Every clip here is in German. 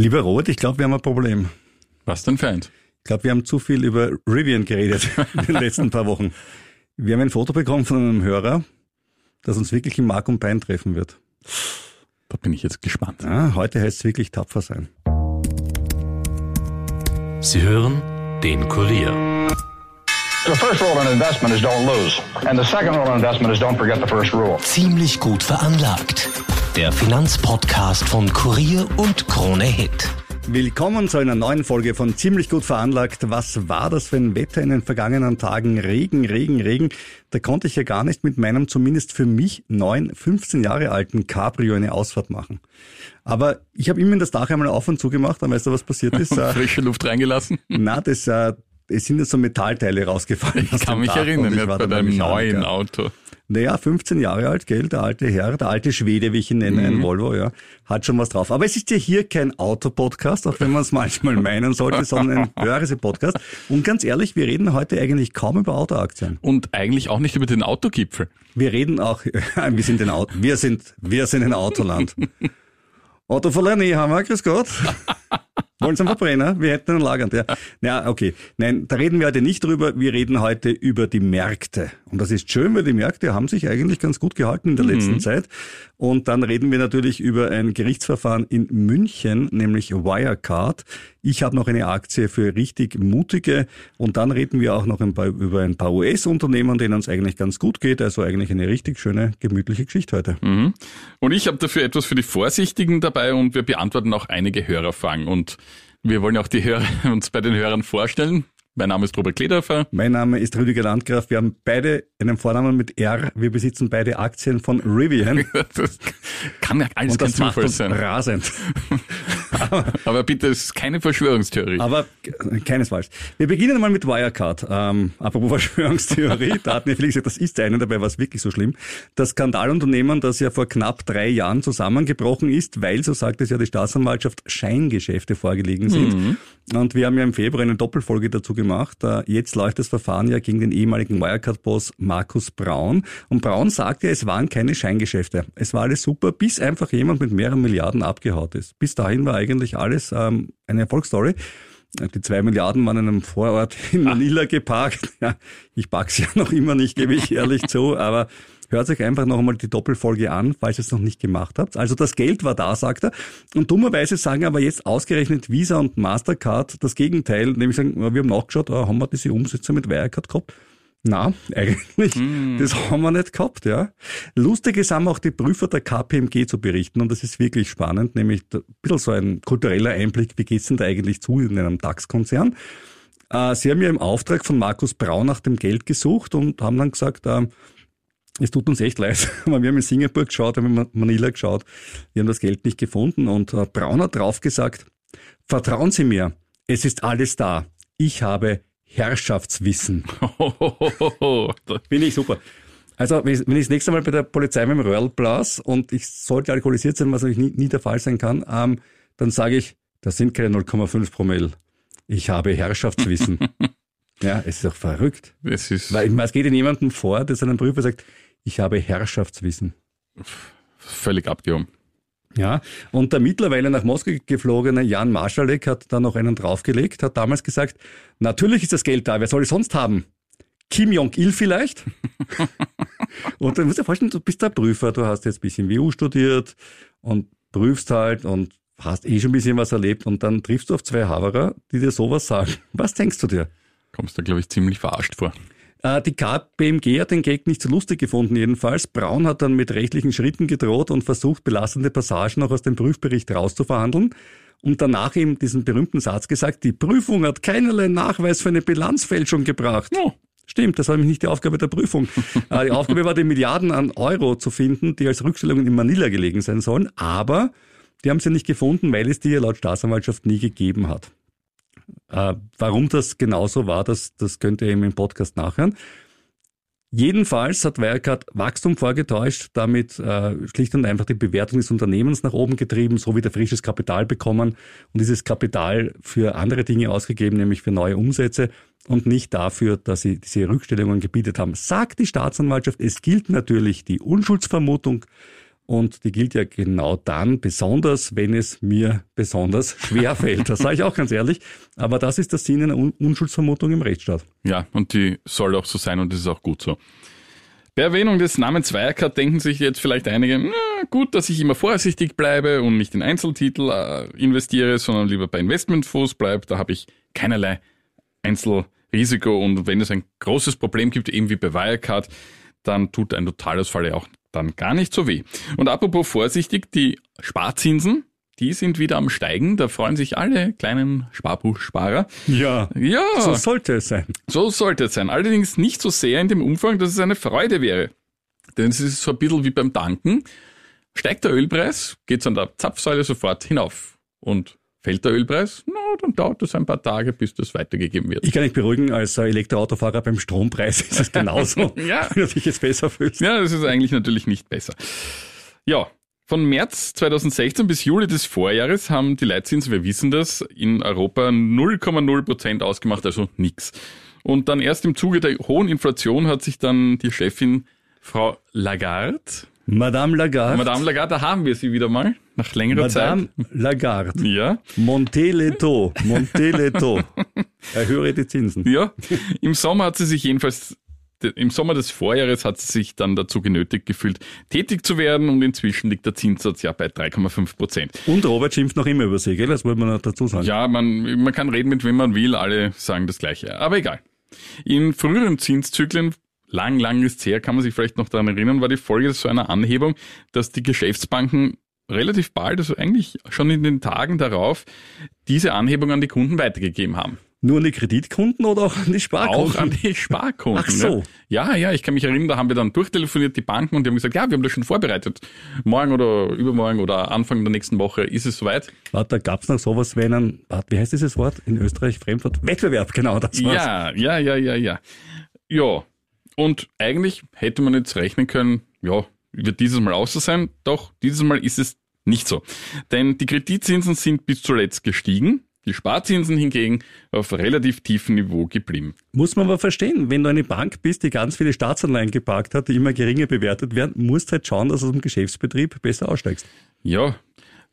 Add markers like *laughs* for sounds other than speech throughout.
Lieber Robert, ich glaube, wir haben ein Problem. Was denn Feind? Ich glaube, wir haben zu viel über Rivian geredet *laughs* in den letzten paar Wochen. Wir haben ein Foto bekommen von einem Hörer, das uns wirklich im Mark und Bein treffen wird. Da bin ich jetzt gespannt. Ja, heute heißt es wirklich tapfer sein. Sie hören den Kurier. The first rule in investment is don't lose. And the second rule in investment is don't forget the first rule. Ziemlich gut veranlagt. Der Finanzpodcast von Kurier und Krone Hit. Willkommen zu einer neuen Folge von Ziemlich gut veranlagt. Was war das für ein Wetter in den vergangenen Tagen? Regen, Regen, Regen. Da konnte ich ja gar nicht mit meinem zumindest für mich neun, 15 Jahre alten Cabrio eine Ausfahrt machen. Aber ich habe immer das Dach einmal auf und zu gemacht, dann weißt du, was passiert ist? *laughs* Äh, Frische Luft reingelassen? *laughs* Na, das, äh, es sind jetzt so Metallteile rausgefallen. Ich kann mich erinnern, ja, bei deinem neuen Auto. Naja, 15 Jahre alt, gell, der alte Herr, der alte Schwede, wie ich ihn nenne, ein Volvo, ja, hat schon was drauf. Aber es ist ja hier kein Autopodcast, auch wenn man es manchmal *laughs* meinen sollte, sondern ein Börse-Podcast. Und ganz ehrlich, wir reden heute eigentlich kaum über Autoaktien. Und eigentlich auch nicht über den Autogipfel. Wir reden auch, *laughs* wir sind ein Auto, wir sind, wir sind ein Autoland. *laughs* Otto Verlerni haben wir, grüß Gott. Wollen Sie einen Verbrenner? Wir hätten einen lagernd, ja. Ja, okay. Nein, da reden wir heute nicht drüber. Wir reden heute über die Märkte. Und das ist schön, weil die Märkte haben sich eigentlich ganz gut gehalten in der letzten Zeit. Und dann reden wir natürlich über ein Gerichtsverfahren in München, nämlich Wirecard. Ich habe noch eine Aktie für richtig mutige. Und dann reden wir auch noch ein paar, über ein paar US-Unternehmen, denen es eigentlich ganz gut geht. Also eigentlich eine richtig schöne, gemütliche Geschichte heute. Mhm. Und ich habe dafür etwas für die Vorsichtigen dabei und wir beantworten auch einige Hörerfragen. Und wir wollen auch die Hörer *laughs* uns bei den Hörern vorstellen. Mein Name ist Robert Kledorfer. Mein Name ist Rüdiger Landgraf. Wir haben beide einen Vornamen mit R. Wir besitzen beide Aktien von Rivian. *laughs* Das kann ja alles Und das macht Zufall uns sein. rasend. *laughs* *laughs* Aber bitte, es ist keine Verschwörungstheorie. Aber k- keinesfalls. Wir beginnen mal mit Wirecard. Ähm, apropos *laughs* Verschwörungstheorie, da hat mir Felix gesagt, das ist eine, dabei war es wirklich so schlimm. Das Skandalunternehmen, das ja vor knapp drei Jahren zusammengebrochen ist, weil, so sagt es ja die Staatsanwaltschaft, Scheingeschäfte vorgelegen sind. Und wir haben ja im Februar eine Doppelfolge dazu gemacht. Äh, Jetzt läuft das Verfahren ja gegen den ehemaligen Wirecard-Boss Markus Braun. Und Braun sagt ja, es waren keine Scheingeschäfte. Es war alles super, bis einfach jemand mit mehreren Milliarden abgehaut ist. Bis dahin war eigentlich alles ähm, eine Erfolgsstory. Die zwei Milliarden waren in einem Vorort in Manila geparkt. Ja, ich pack's ja noch immer nicht, gebe ich ehrlich zu, aber hört euch einfach noch einmal die Doppelfolge an, falls ihr es noch nicht gemacht habt. Also das Geld war da, sagt er. Und dummerweise sagen aber jetzt ausgerechnet Visa und Mastercard das Gegenteil, nämlich sagen, wir haben nachgeschaut, ah, haben wir diese Umsätze mit Wirecard gehabt? Na, eigentlich, das haben wir nicht gehabt, ja. Lustig ist haben auch die Prüfer der KPMG zu berichten und das ist wirklich spannend, nämlich ein bisschen so ein kultureller Einblick, wie geht's denn da eigentlich zu in einem DAX-Konzern. Äh, Sie haben ja im Auftrag von Markus Braun nach dem Geld gesucht und haben dann gesagt, äh, es tut uns echt leid, *laughs* aber wir haben in Singapur geschaut, wir haben in Manila geschaut, wir haben das Geld nicht gefunden und äh, Braun hat drauf gesagt, vertrauen Sie mir, es ist alles da. Ich habe Herrschaftswissen. *laughs* Finde ich super. Also, wenn ich wenn ich das nächste Mal bei der Polizei mit dem Röhrl blas und ich sollte alkoholisiert sein, was natürlich nie, nie der Fall sein kann, ähm, dann sage ich, das sind keine 0,5 Promille. Ich habe Herrschaftswissen. *laughs* ja, es ist doch verrückt. Es ist Weil es geht in jemanden vor, der seinem Prüfer sagt, ich habe Herrschaftswissen. völlig abgehoben. Ja, und der mittlerweile nach Moskau geflogene Jan Marschalek hat da noch einen draufgelegt, hat damals gesagt, natürlich ist das Geld da, wer soll es sonst haben? Kim Jong-il vielleicht? *laughs* und dann musst du dir vorstellen, du bist der Prüfer, du hast jetzt ein bisschen WU studiert und prüfst halt und hast eh schon ein bisschen was erlebt und dann triffst du auf zwei Haverer, die dir sowas sagen. Was denkst du dir? Kommst da, glaube ich, ziemlich verarscht vor. Äh, Die KPMG hat den Gag nicht so lustig gefunden jedenfalls. Braun hat dann mit rechtlichen Schritten gedroht und versucht, belastende Passagen noch aus dem Prüfbericht rauszuverhandeln. Und danach eben diesen berühmten Satz gesagt, die Prüfung hat keinerlei Nachweis für eine Bilanzfälschung gebracht. Oh. Stimmt, das war nämlich nicht die Aufgabe der Prüfung. *laughs* Äh, die Aufgabe war, die Milliarden an Euro zu finden, die als Rückstellungen in Manila gelegen sein sollen. Aber die haben sie nicht gefunden, weil es die laut Staatsanwaltschaft nie gegeben hat. Äh, warum das genauso war, das, das könnt ihr eben im Podcast nachhören. Jedenfalls hat Wirecard Wachstum vorgetäuscht, damit äh, schlicht und einfach die Bewertung des Unternehmens nach oben getrieben, so wieder frisches Kapital bekommen und dieses Kapital für andere Dinge ausgegeben, nämlich für neue Umsätze und nicht dafür, dass sie diese Rückstellungen gebietet haben. Sagt die Staatsanwaltschaft, es gilt natürlich die Unschuldsvermutung Und die gilt ja genau dann, besonders wenn es mir besonders *laughs* schwer fällt. Das sage ich auch ganz ehrlich. Aber das ist der Sinn einer Un Unschuldsvermutung im Rechtsstaat. Ja, und die soll auch so sein und das ist auch gut so. Bei Erwähnung des Namens Wirecard denken sich jetzt vielleicht einige, na, gut, dass ich immer vorsichtig bleibe und nicht in Einzeltitel äh, investiere, sondern lieber bei Investmentfonds bleibe. Da habe ich keinerlei Einzelrisiko und wenn es ein großes Problem gibt, eben wie bei Wirecard, dann tut ein Totalausfall ja auch dann gar nicht so weh. Und apropos vorsichtig, die Sparzinsen, die sind wieder am Steigen. Da freuen sich alle kleinen Sparbuchsparer. Ja. Ja. So sollte es sein. So sollte es sein. Allerdings nicht so sehr in dem Umfang, dass es eine Freude wäre. Denn es ist so ein bisschen wie beim Tanken. Steigt der Ölpreis, geht's an der Zapfsäule sofort hinauf. Und fällt der Ölpreis, na, dann dauert es ein paar Tage, bis das weitergegeben wird. Ich kann dich beruhigen, als Elektroautofahrer beim Strompreis ist es *laughs* genauso. Ja. *laughs* Wenn du dich jetzt besser fühlst. Ja, das ist eigentlich natürlich nicht besser. Ja, von März 2016 bis Juli des Vorjahres haben die Leitzinsen, wir wissen das, in Europa 0,0 Prozent ausgemacht, also nix. Und dann erst im Zuge der hohen Inflation hat sich dann die Chefin Frau Lagarde, Madame Lagarde. Madame Lagarde, da haben wir sie wieder mal, nach längerer Madame Zeit. Lagarde. Ja, Monteleto. Monteleto. *laughs* Erhöhe die Zinsen. ja. Im Sommer hat sie sich jedenfalls, im Sommer des Vorjahres hat sie sich dann dazu genötigt gefühlt, tätig zu werden und inzwischen liegt der Zinssatz ja bei 3,5 Prozent. Und Robert schimpft noch immer über sie, gell? Das wollte man noch dazu sagen. Ja, man, man kann reden mit wem man will, alle sagen das Gleiche. Aber egal. In früheren Zinszyklen, lang, lang ist her, kann man sich vielleicht noch daran erinnern, war die Folge so einer Anhebung, dass die Geschäftsbanken relativ bald, also eigentlich schon in den Tagen darauf, diese Anhebung an die Kunden weitergegeben haben. Nur an die Kreditkunden oder auch an die Sparkunden? Auch an die Sparkunden. Ach so. Ja, ja, ich kann mich erinnern, da haben wir dann durchtelefoniert, die Banken, und die haben gesagt, ja, wir haben das schon vorbereitet. Morgen oder übermorgen oder Anfang der nächsten Woche ist es soweit. Warte, da gab's noch sowas wie einen, warte, wie heißt dieses Wort in Österreich? Fremdwort? Wettbewerb, genau, das war's. Ja, ja, ja, ja, ja. Ja, und eigentlich hätte man jetzt rechnen können, ja, wird dieses Mal auch so sein, doch dieses Mal ist es nicht so. Denn die Kreditzinsen sind bis zuletzt gestiegen, die Sparzinsen hingegen auf relativ tiefem Niveau geblieben. Muss man aber verstehen, wenn du eine Bank bist, die ganz viele Staatsanleihen geparkt hat, die immer geringer bewertet werden, musst halt schauen, dass du aus dem Geschäftsbetrieb besser aussteigst. Ja,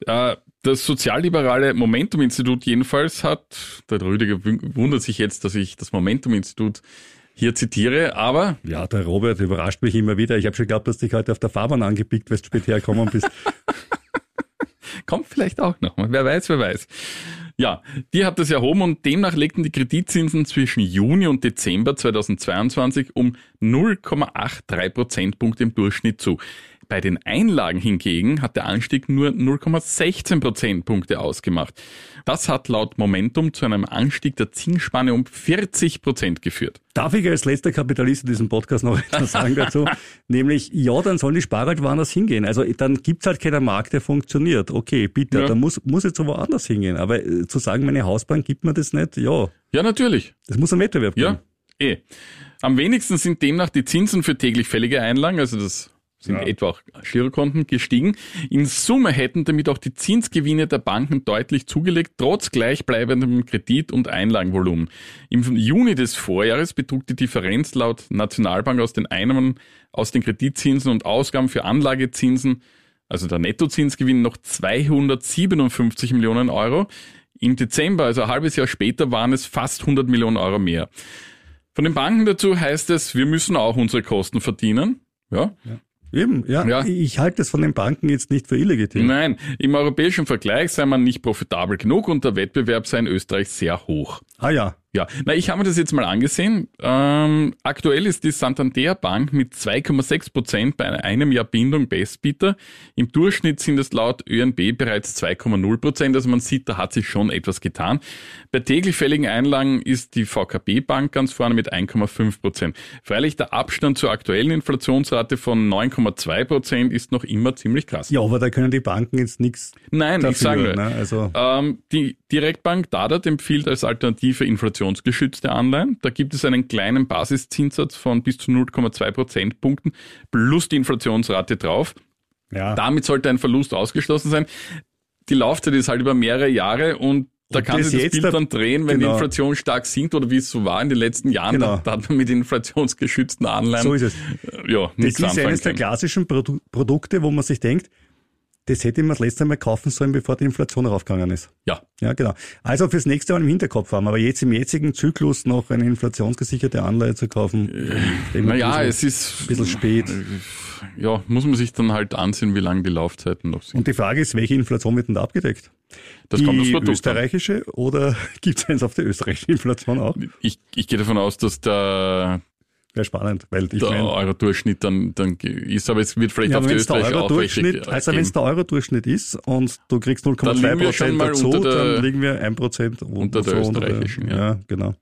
äh, das sozialliberale Momentum-Institut jedenfalls hat, der Rüdiger wundert sich jetzt, dass ich das Momentum-Institut hier zitiere, aber Ja, der Robert überrascht mich immer wieder. Ich habe schon geglaubt, dass dich heute auf der Fahrbahn angepickt, weil du spät hergekommen bist. *laughs* kommt vielleicht auch noch mal. Wer weiß, wer weiß. Ja, die hat das erhoben und demnach legten die Kreditzinsen zwischen Juni und Dezember 2022 um 0,83 Prozentpunkte im Durchschnitt zu. Bei den Einlagen hingegen hat der Anstieg nur 0,16 Prozentpunkte ausgemacht. Das hat laut Momentum zu einem Anstieg der Zinsspanne um 40 Prozent geführt. Darf ich als letzter Kapitalist in diesem Podcast noch *laughs* etwas sagen dazu? Nämlich, ja, dann sollen die Sparer halt woanders hingehen. Also dann gibt's halt keinen Markt, der funktioniert. Okay, bitte, Ja. dann muss, muss jetzt woanders hingehen. Aber äh, zu sagen, meine Hausbank gibt mir das nicht, ja, Ja, natürlich. das muss ein Wettbewerb geben. Ja, eh. Am wenigsten sind demnach die Zinsen für täglich fällige Einlagen, also das sind etwa auch Girokonten, gestiegen. In Summe hätten damit auch die Zinsgewinne der Banken deutlich zugelegt, trotz gleichbleibendem Kredit- und Einlagenvolumen. Im Juni des Vorjahres betrug die Differenz laut Nationalbank aus den Einnahmen aus den Kreditzinsen und Ausgaben für Anlagezinsen, also der Nettozinsgewinn, noch 257 Millionen Euro. Im Dezember, also ein halbes Jahr später, waren es fast 100 Millionen Euro mehr. Von den Banken dazu heißt es, wir müssen auch unsere Kosten verdienen. Ja. Eben, ja. Ja. Ich halte das von den Banken jetzt nicht für illegitim. Nein, im europäischen Vergleich sei man nicht profitabel genug und der Wettbewerb sei in Österreich sehr hoch. Ah ja, Ja, na, ich habe mir das jetzt mal angesehen. Ähm, aktuell ist die Santander Bank mit 2,6 Prozent bei einem Jahr Bindung Bestbieter. Im Durchschnitt sind es laut ÖNB bereits 2,0 Prozent. Also man sieht, da hat sich schon etwas getan. Bei täglich fälligen Einlagen ist die VKB Bank ganz vorne mit 1,5 Prozent. Freilich der Abstand zur aktuellen Inflationsrate von 9,2 Prozent ist noch immer ziemlich krass. ja, aber da können die Banken jetzt nichts Nein, ich sage dafür. nur, Ne? Also, ähm, die Direktbank Dadat empfiehlt als Alternative inflationsgeschützte Anleihen. Da gibt es einen kleinen Basiszinssatz von bis zu 0,2 Prozentpunkten plus die Inflationsrate drauf. ja. Damit sollte ein Verlust ausgeschlossen sein. Die Laufzeit ist halt über mehrere Jahre und Da Ob kann sich das jetzt Bild der- dann drehen, wenn genau. die Inflation stark sinkt oder wie es so war in den letzten Jahren, Genau. da, da hat man mit inflationsgeschützten Anleihen So ist es. ja, Das ist eines der können. klassischen Produ Produkte, wo man sich denkt, das hätte man das letzte Mal kaufen sollen, bevor die Inflation raufgegangen ist. Ja, Ja, genau. Also fürs nächste Mal im Hinterkopf haben. Aber jetzt im jetzigen Zyklus noch eine inflationsgesicherte Anleihe zu kaufen, äh, naja, es ist ein bisschen spät. ja, muss man sich dann halt ansehen, wie lange die Laufzeiten noch sind. Und die Frage ist, welche Inflation wird denn da abgedeckt? Das die kommt aufs Produkt an. österreichische oder *laughs* gibt es eins auf die österreichische Inflation auch? Ich, ich gehe davon aus, dass der, Wäre spannend, weil ich der Euro-Durchschnitt dann, dann ist, aber es wird vielleicht ja, auf die es Österreicher auch also wenn es der Euro-Durchschnitt ist und du kriegst Dann liegen wir schon 0,2 mal dazu, unter der- dann liegen wir 1 Prozent unter der österreichischen, ja. ja. genau.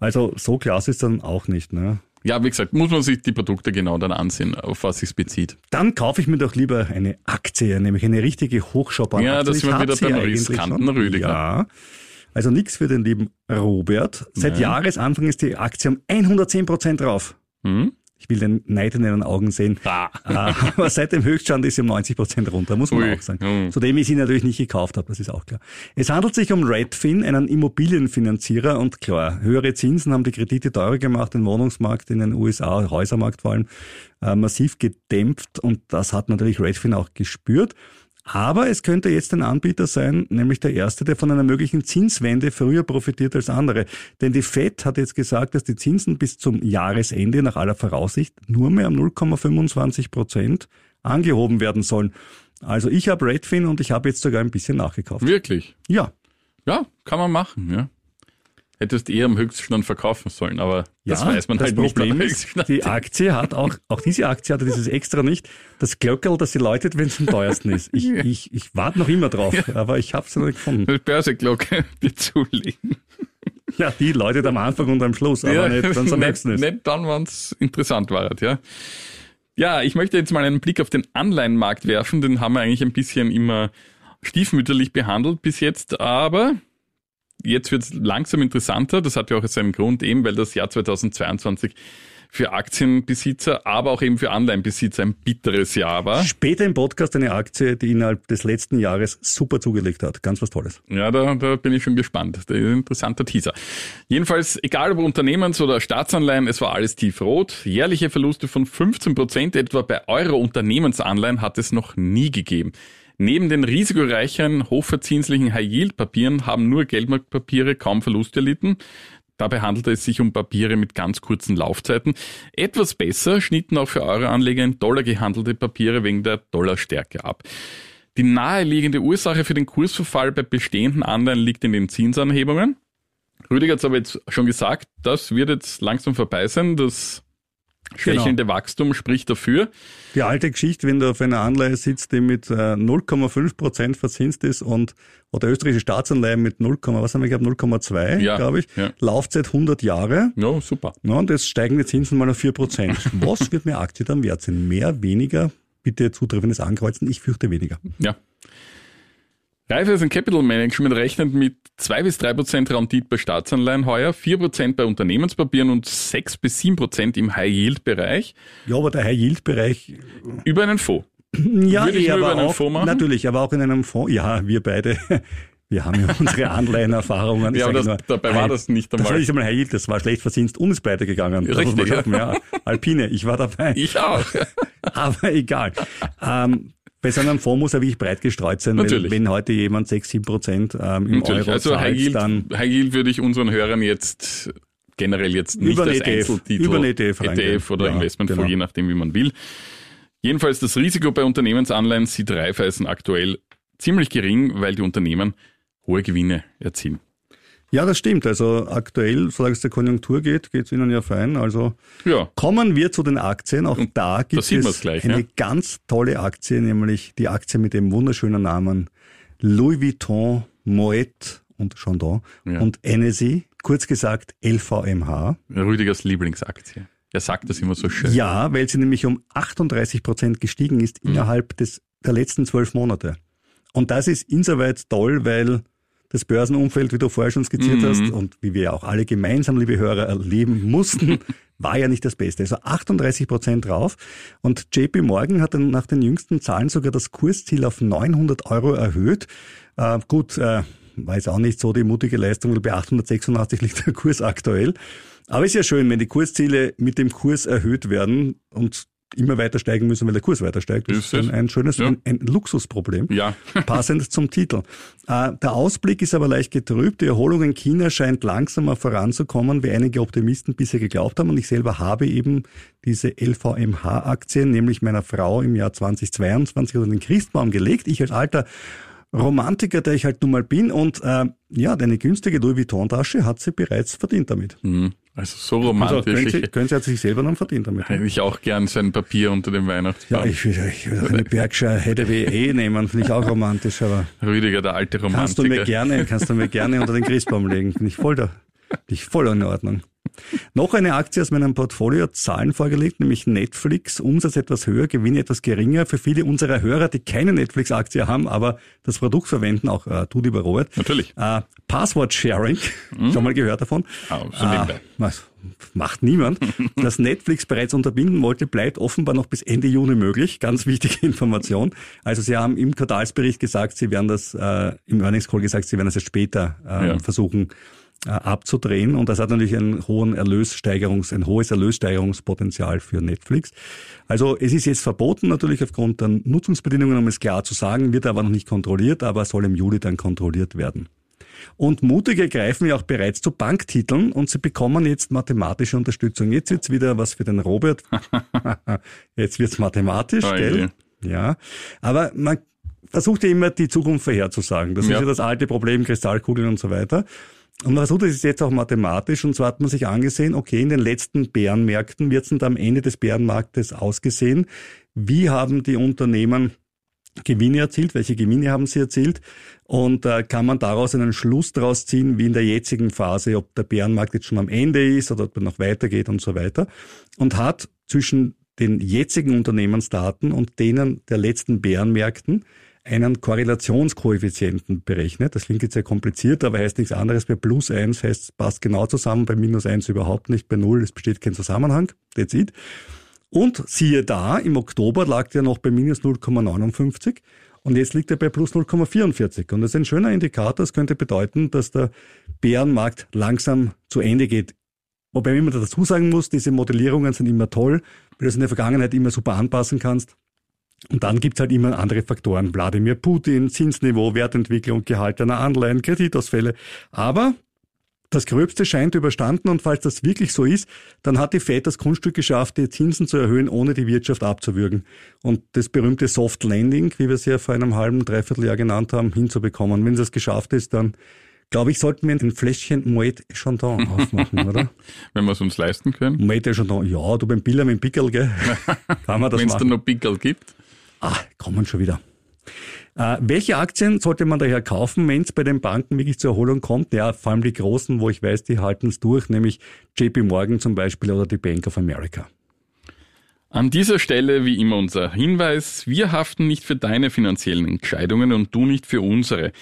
Also so klasse ist dann auch nicht. Ne? Ja, wie gesagt, muss man sich die Produkte genau dann ansehen, auf was sich bezieht. Dann kaufe ich mir doch lieber eine Aktie, nämlich eine richtige Hochschaubahn. Ja, da Ich sind wir wieder beim riskanten. Rüdiger. Ja. Also nichts für den lieben Robert. Seit Nein. Jahresanfang ist die Aktie um 110 Prozent drauf. Hm? Ich will den Neid in ihren Augen sehen. Ah. *laughs* Aber seit dem Höchststand ist sie um 90 Prozent runter, muss man Ui. auch sagen. Hm. Zudem ich sie natürlich nicht gekauft habe, das ist auch klar. Es handelt sich um Redfin, einen Immobilienfinanzierer und klar, höhere Zinsen haben die Kredite teurer gemacht, den Wohnungsmarkt in den USA, Häusermarkt vor allem, äh, massiv gedämpft und das hat natürlich Redfin auch gespürt. Aber es könnte jetzt ein Anbieter sein, nämlich der erste, der von einer möglichen Zinswende früher profitiert als andere. Denn die FED hat jetzt gesagt, dass die Zinsen bis zum Jahresende nach aller Voraussicht nur mehr um 0,25 Prozent angehoben werden sollen. Also ich habe Redfin und ich habe jetzt sogar ein bisschen nachgekauft. Wirklich? Ja, Ja, kann man machen, ja. Hättest eher am Höchststand verkaufen sollen, aber das ja, weiß man das halt nicht. Problem am ist, die Aktie hat auch, auch diese Aktie hatte dieses extra nicht, das Glöckerl, das sie läutet, wenn es am teuersten ist. Ich, ich, ich warte noch immer drauf, aber ich habe es noch nicht gefunden. *laughs* Die Börseglocke dir zulegen. Ja, die läutet am Anfang und am Schluss, aber nicht, wenn es am nicht, nächsten ist. nicht dann, wenn es interessant war, ja. Ja, ich möchte jetzt mal einen Blick auf den Anleihenmarkt werfen. Den haben wir eigentlich ein bisschen immer stiefmütterlich behandelt bis jetzt, aber jetzt wird es langsam interessanter. Das hat ja auch seinen Grund eben, weil das Jahr 2022 für Aktienbesitzer, aber auch eben für Anleihenbesitzer ein bitteres Jahr war. Später im Podcast eine Aktie, die innerhalb des letzten Jahres super zugelegt hat. Ganz was Tolles. Ja, da, da bin ich schon gespannt. Das ist ein interessanter Teaser. Jedenfalls, egal ob Unternehmens- oder Staatsanleihen, es war alles tiefrot. Jährliche Verluste von 15 Prozent etwa bei Euro-Unternehmensanleihen hat es noch nie gegeben. Neben den risikoreichen, hochverzinslichen High-Yield-Papieren haben nur Geldmarktpapiere kaum Verluste erlitten. Dabei handelte es sich um Papiere mit ganz kurzen Laufzeiten. Etwas besser schnitten auch für Euro-Anleger in Dollar gehandelte Papiere wegen der Dollarstärke ab. Die naheliegende Ursache für den Kursverfall bei bestehenden Anleihen liegt in den Zinsanhebungen. Rüdiger hat es aber jetzt schon gesagt, das wird jetzt langsam vorbei sein. Das schwächelnde Wachstum spricht dafür. Die alte Geschichte, wenn du auf einer Anleihe sitzt, die mit äh, 0,5 Prozent verzinst ist und oder österreichische Staatsanleihe mit 0, was haben wir gehabt, 0,2, Ja, glaube ich. ja. Laufzeit 100 Jahre. Ja, super. Ja, und jetzt steigen die Zinsen mal auf 4 Prozent. *laughs* Was wird mir Aktie dann wert sein? Mehr, weniger? Bitte zutreffendes Ankreuzen. Ich fürchte weniger. Ja. Raiffeisen Capital Management rechnet mit 2 bis 3 Prozent Rendite bei Staatsanleihen heuer, 4 Prozent bei Unternehmenspapieren und 6 bis 7 Prozent im High-Yield-Bereich Ja, aber der High-Yield-Bereich über einen Fonds. Ja, Würde ich eh, nur über aber einen auch, Fonds machen? natürlich, aber auch in einem Fonds. Ja, wir beide, *laughs* wir haben ja unsere Anleihenerfahrungen. Ja, aber das, dabei war das nicht Das war einmal. nicht einmal High Yield, das war schlecht verzinst und ist pleite gegangen. Das Richtig, muss man ja. ja. Alpine, ich war dabei. Ich auch. *laughs* Aber egal. Ähm, bei so einem Fonds muss er wirklich breit gestreut sein, Natürlich. weil wenn heute jemand 6, 7 Prozent ähm, im Natürlich. Euro Also zahlt, High Yield, dann High Yield würde ich unseren Hörern jetzt generell jetzt nicht Über als ETF, Einzeltitel, über ETF reingehen. ETF oder Ja, Investmentfonds, genau. je nachdem, wie man will. Jedenfalls das Risiko bei Unternehmensanleihen sieht Raiffeisen aktuell ziemlich gering, weil die Unternehmen hohe Gewinne erzielen. Ja, das stimmt. Also aktuell, solange es der Konjunktur geht, geht es Ihnen ja fein. Also Ja, kommen wir zu den Aktien. Auch da gibt sieht es gleich, eine ja. ganz tolle Aktie, nämlich die Aktie mit dem wunderschönen Namen Louis Vuitton, Moet und Chandon Ja. und NSI, kurz gesagt LVMH. Rüdigers Lieblingsaktie. Er sagt das immer so schön. Ja, weil sie nämlich um 38 Prozent gestiegen ist Mhm. innerhalb des, der letzten zwölf Monate. Und das ist insoweit toll, weil das Börsenumfeld, wie du vorher schon skizziert Mhm. hast und wie wir auch alle gemeinsam, liebe Hörer, erleben mussten, *laughs* war ja nicht das Beste. Also 38 Prozent drauf. Und JP Morgan hat dann nach den jüngsten Zahlen sogar das Kursziel auf 900 Euro erhöht. Äh, gut, äh, weiß auch nicht so die mutige Leistung, weil bei 886 liegt der Kurs aktuell. Aber ist ja schön, wenn die Kursziele mit dem Kurs erhöht werden und immer weiter steigen müssen, weil der Kurs weiter steigt. Das ist, ist ein, ein, schönes, ja. ein, ein, Luxusproblem. Ja. *laughs* passend zum Titel. Äh, der Ausblick ist aber leicht getrübt. Die Erholung in China scheint langsamer voranzukommen, wie einige Optimisten bisher geglaubt haben. Und ich selber habe eben diese LVMH-Aktien, nämlich meiner Frau im Jahr 2022 unter den Christbaum gelegt. Ich als alter Romantiker, der ich halt nun mal bin. Und äh, ja, deine günstige Louis Vuitton-Tasche hat sie bereits verdient damit. Mhm. Also so romantisch. Also, können, sie, können Sie hat sich selber dann verdient damit. Hätte ich auch gern so ein Papier unter dem Weihnachtsbaum. Ja, ich würde, ich würde eine Hathaway eh nehmen, finde ich auch romantisch, aber. Rüdiger, der alte Romantiker. Kannst du mir gerne, kannst du mir gerne unter den Christbaum legen. Finde ich voll da, finde ich voll in Ordnung. Noch eine Aktie aus meinem Portfolio hat Zahlen vorgelegt, nämlich Netflix, Umsatz etwas höher, Gewinne etwas geringer. Für viele unserer Hörer, die keine Netflix-Aktie haben, aber das Produkt verwenden, auch äh, du, lieber Robert. Natürlich. Äh, Passwort-Sharing, mhm. schon mal gehört davon. Ah, so nebenbei. Äh, macht niemand. *laughs* Dass Netflix bereits unterbinden wollte, bleibt offenbar noch bis Ende Juni möglich. Ganz wichtige *laughs* Information. Also Sie haben im Quartalsbericht gesagt, Sie werden das, äh, im Earnings Call gesagt, Sie werden das jetzt später äh, ja. versuchen abzudrehen. Und das hat natürlich einen hohen Erlössteigerungs, ein hohes Erlössteigerungspotenzial für Netflix. Also es ist jetzt verboten, natürlich aufgrund der Nutzungsbedingungen, um es klar zu sagen, wird aber noch nicht kontrolliert, aber soll im Juli dann kontrolliert werden. Und Mutige greifen ja auch bereits zu Banktiteln und sie bekommen jetzt mathematische Unterstützung. Jetzt wird's wieder was für den Robert. *laughs* jetzt wird's mathematisch, oh, gell? Ja. Aber man versucht ja immer die Zukunft vorherzusagen. Das ja. ist ja das alte Problem, Kristallkugeln und so weiter. Und man versucht es jetzt auch mathematisch und zwar hat man sich angesehen, okay, in den letzten Bärenmärkten wird es am Ende des Bärenmarktes ausgesehen. Wie haben die Unternehmen Gewinne erzielt, welche Gewinne haben sie erzielt? Und äh, kann man daraus einen Schluss daraus ziehen, wie in der jetzigen Phase, ob der Bärenmarkt jetzt schon am Ende ist oder ob er noch weitergeht und so weiter? Und hat zwischen den jetzigen Unternehmensdaten und denen der letzten Bärenmärkten einen Korrelationskoeffizienten berechnet. Das klingt jetzt sehr kompliziert, aber heißt nichts anderes. Bei plus eins heißt es passt genau zusammen, bei minus eins überhaupt nicht, bei null es besteht kein Zusammenhang. That's it. Und siehe da, im Oktober lag der noch bei minus 0,59 und jetzt liegt er bei plus 0,44. Und das ist ein schöner Indikator. Das könnte bedeuten, dass der Bärenmarkt langsam zu Ende geht. Wobei man dazu sagen muss, diese Modellierungen sind immer toll, weil du es in der Vergangenheit immer super anpassen kannst. Und dann gibt's halt immer andere Faktoren. Wladimir Putin, Zinsniveau, Wertentwicklung, Gehalt einer Anleihen, Kreditausfälle. Aber das Gröbste scheint überstanden und falls das wirklich so ist, dann hat die Fed das Kunststück geschafft, die Zinsen zu erhöhen, ohne die Wirtschaft abzuwürgen. Und das berühmte Soft Landing, wie wir es ja vor einem halben, dreiviertel Jahr genannt haben, hinzubekommen. Wenn das geschafft ist, dann glaube ich, sollten wir ein Fläschchen Moet Chandon *laughs* aufmachen, oder? Wenn wir es uns leisten können. Moet Chandon, ja, du beim Biller mit dem Pickel, gell? *laughs* Kann man das Wenn es da noch Pickel gibt. Ah, kommen schon wieder. Äh, welche Aktien sollte man daher kaufen, wenn es bei den Banken wirklich zur Erholung kommt? Ja, vor allem die großen, wo ich weiß, die halten es durch, nämlich JP Morgan zum Beispiel oder die Bank of America. An dieser Stelle wie immer unser Hinweis, wir haften nicht für deine finanziellen Entscheidungen und du nicht für unsere.